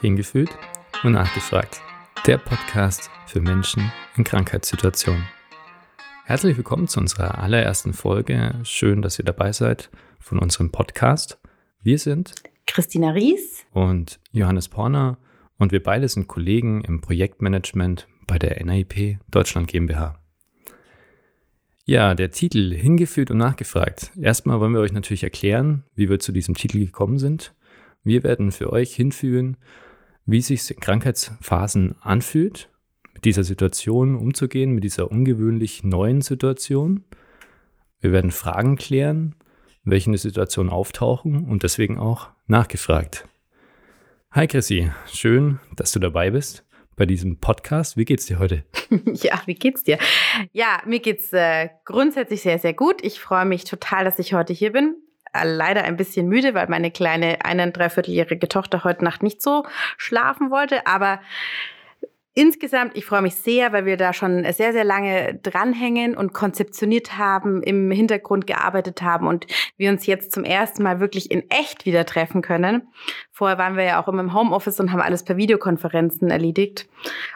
Hingefühlt und nachgefragt. Der Podcast für Menschen in Krankheitssituationen. Herzlich willkommen zu unserer allerersten Folge. Schön, dass ihr dabei seid von unserem Podcast. Wir sind Christina Ries und Johannes Porner und wir beide sind Kollegen im Projektmanagement bei der NAIP Deutschland GmbH. Ja, der Titel Hingeführt und nachgefragt. Erstmal wollen wir euch natürlich erklären, wie wir zu diesem Titel gekommen sind. Wir werden für euch hinführen, wie sich Krankheitsphasen anfühlt, mit dieser Situation umzugehen, mit dieser ungewöhnlich neuen Situation. Wir werden Fragen klären, welche in der Situation auftauchen und deswegen auch nachgefragt. Hi Chrissy, schön, dass du dabei bist bei diesem Podcast. Wie geht's dir heute? ja, wie geht's dir? Ja, mir geht's äh, grundsätzlich sehr, sehr gut. Ich freue mich total, dass ich heute hier bin leider ein bisschen müde, weil meine kleine ein, dreivierteljährige Tochter heute Nacht nicht so schlafen wollte. Aber Insgesamt, ich freue mich sehr, weil wir da schon sehr, sehr lange dranhängen und konzeptioniert haben, im Hintergrund gearbeitet haben und wir uns jetzt zum ersten Mal wirklich in echt wieder treffen können. Vorher waren wir ja auch immer im Homeoffice und haben alles per Videokonferenzen erledigt.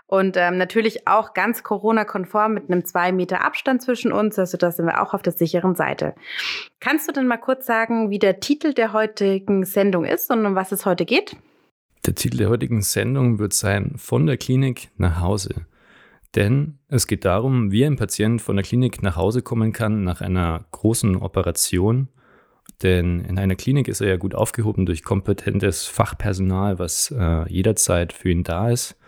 Und ähm, natürlich auch ganz Corona-konform mit einem zwei Meter Abstand zwischen uns. Also da sind wir auch auf der sicheren Seite. Kannst du denn mal kurz sagen, wie der Titel der heutigen Sendung ist und um was es heute geht? Der Titel der heutigen Sendung wird sein Von der Klinik nach Hause. Denn es geht darum, wie ein Patient von der Klinik nach Hause kommen kann nach einer großen Operation. Denn in einer Klinik ist er ja gut aufgehoben durch kompetentes Fachpersonal, was äh, jederzeit für ihn da ist.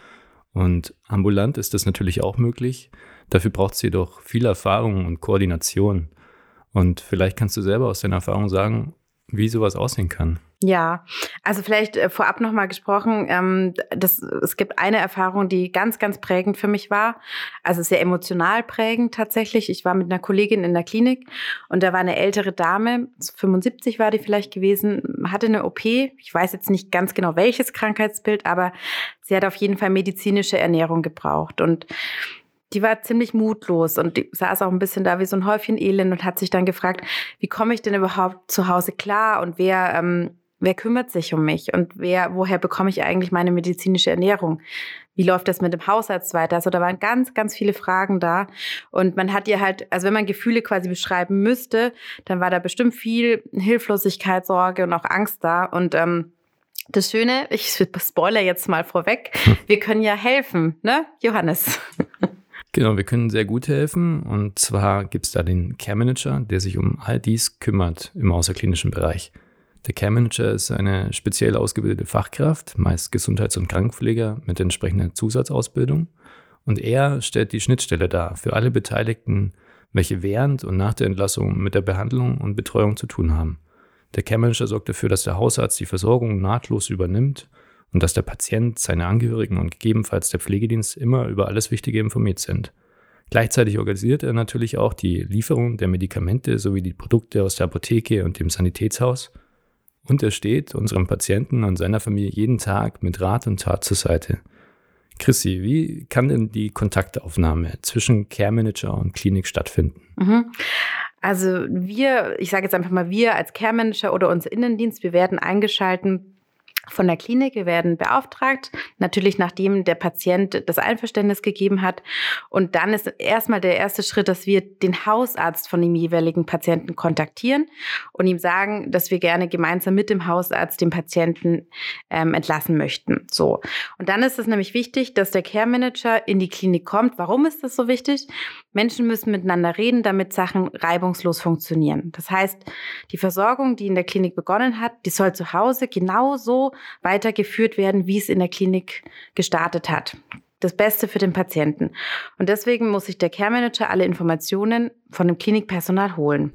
Und ambulant ist das natürlich auch möglich. Dafür braucht es jedoch viel Erfahrung und Koordination. Und vielleicht kannst du selber aus deiner Erfahrung sagen, wie sowas aussehen kann. Ja, also vielleicht äh, vorab nochmal gesprochen, ähm, das, es gibt eine Erfahrung, die ganz, ganz prägend für mich war, also sehr emotional prägend tatsächlich. Ich war mit einer Kollegin in der Klinik und da war eine ältere Dame, 75 war die vielleicht gewesen, hatte eine OP. Ich weiß jetzt nicht ganz genau welches Krankheitsbild, aber sie hat auf jeden Fall medizinische Ernährung gebraucht und die war ziemlich mutlos und die saß auch ein bisschen da wie so ein Häufchen Elend und hat sich dann gefragt, wie komme ich denn überhaupt zu Hause klar und wer ähm, Wer kümmert sich um mich und wer, woher bekomme ich eigentlich meine medizinische Ernährung? Wie läuft das mit dem Hausarzt weiter? Also da waren ganz, ganz viele Fragen da. Und man hat ihr halt, also wenn man Gefühle quasi beschreiben müsste, dann war da bestimmt viel Hilflosigkeit, Sorge und auch Angst da. Und ähm, das Schöne, ich spoiler jetzt mal vorweg, wir können ja helfen, ne, Johannes? Genau, wir können sehr gut helfen. Und zwar gibt es da den Care Manager, der sich um all dies kümmert im außerklinischen Bereich. Der Care Manager ist eine speziell ausgebildete Fachkraft, meist Gesundheits- und Krankenpfleger mit entsprechender Zusatzausbildung. Und er stellt die Schnittstelle dar für alle Beteiligten, welche während und nach der Entlassung mit der Behandlung und Betreuung zu tun haben. Der Care Manager sorgt dafür, dass der Hausarzt die Versorgung nahtlos übernimmt und dass der Patient, seine Angehörigen und gegebenenfalls der Pflegedienst immer über alles Wichtige informiert sind. Gleichzeitig organisiert er natürlich auch die Lieferung der Medikamente sowie die Produkte aus der Apotheke und dem Sanitätshaus und er steht unserem Patienten und seiner Familie jeden Tag mit Rat und Tat zur Seite. Chrissy, wie kann denn die Kontaktaufnahme zwischen Care Manager und Klinik stattfinden? Mhm. Also wir, ich sage jetzt einfach mal wir als Care Manager oder unser Innendienst, wir werden eingeschalten von der Klinik. Wir werden beauftragt, natürlich nachdem der Patient das Einverständnis gegeben hat. Und dann ist erstmal der erste Schritt, dass wir den Hausarzt von dem jeweiligen Patienten kontaktieren und ihm sagen, dass wir gerne gemeinsam mit dem Hausarzt den Patienten ähm, entlassen möchten. So. Und dann ist es nämlich wichtig, dass der Care Manager in die Klinik kommt. Warum ist das so wichtig? Menschen müssen miteinander reden, damit Sachen reibungslos funktionieren. Das heißt, die Versorgung, die in der Klinik begonnen hat, die soll zu Hause genauso weitergeführt werden, wie es in der Klinik gestartet hat. Das Beste für den Patienten. Und deswegen muss sich der Care Manager alle Informationen von dem Klinikpersonal holen.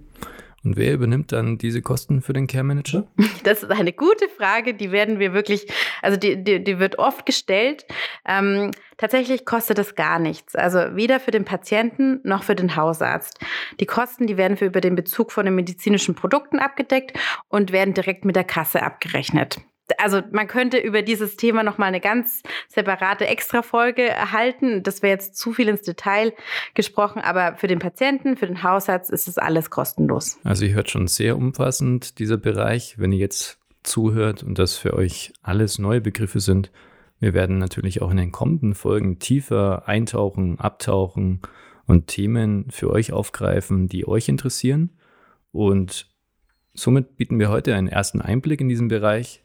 Und wer übernimmt dann diese Kosten für den Care Manager? Das ist eine gute Frage, die werden wir wirklich, also die, die, die wird oft gestellt. Ähm, tatsächlich kostet das gar nichts. Also weder für den Patienten noch für den Hausarzt. Die Kosten, die werden für über den Bezug von den medizinischen Produkten abgedeckt und werden direkt mit der Kasse abgerechnet also man könnte über dieses Thema noch mal eine ganz separate Extra-Folge erhalten. Das wäre jetzt zu viel ins Detail gesprochen, aber für den Patienten, für den Hausarzt ist es alles kostenlos. Also ihr hört schon sehr umfassend dieser Bereich. Wenn ihr jetzt zuhört und das für euch alles neue Begriffe sind, Wir werden natürlich auch in den kommenden Folgen tiefer eintauchen, abtauchen und Themen für euch aufgreifen, die euch interessieren. Und somit bieten wir heute einen ersten Einblick in diesen Bereich.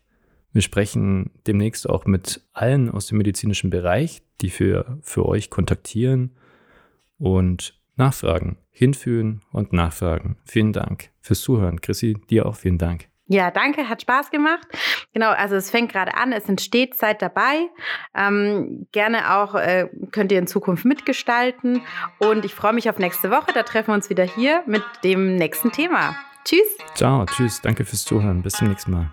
Wir sprechen demnächst auch mit allen aus dem medizinischen Bereich, die für, für euch kontaktieren und nachfragen, hinführen und nachfragen. Vielen Dank fürs Zuhören. Chrissy, dir auch vielen Dank. Ja, danke, hat Spaß gemacht. Genau, also es fängt gerade an, es entsteht Zeit dabei. Ähm, gerne auch äh, könnt ihr in Zukunft mitgestalten. Und ich freue mich auf nächste Woche. Da treffen wir uns wieder hier mit dem nächsten Thema. Tschüss. Ciao, tschüss. Danke fürs Zuhören. Bis zum nächsten Mal.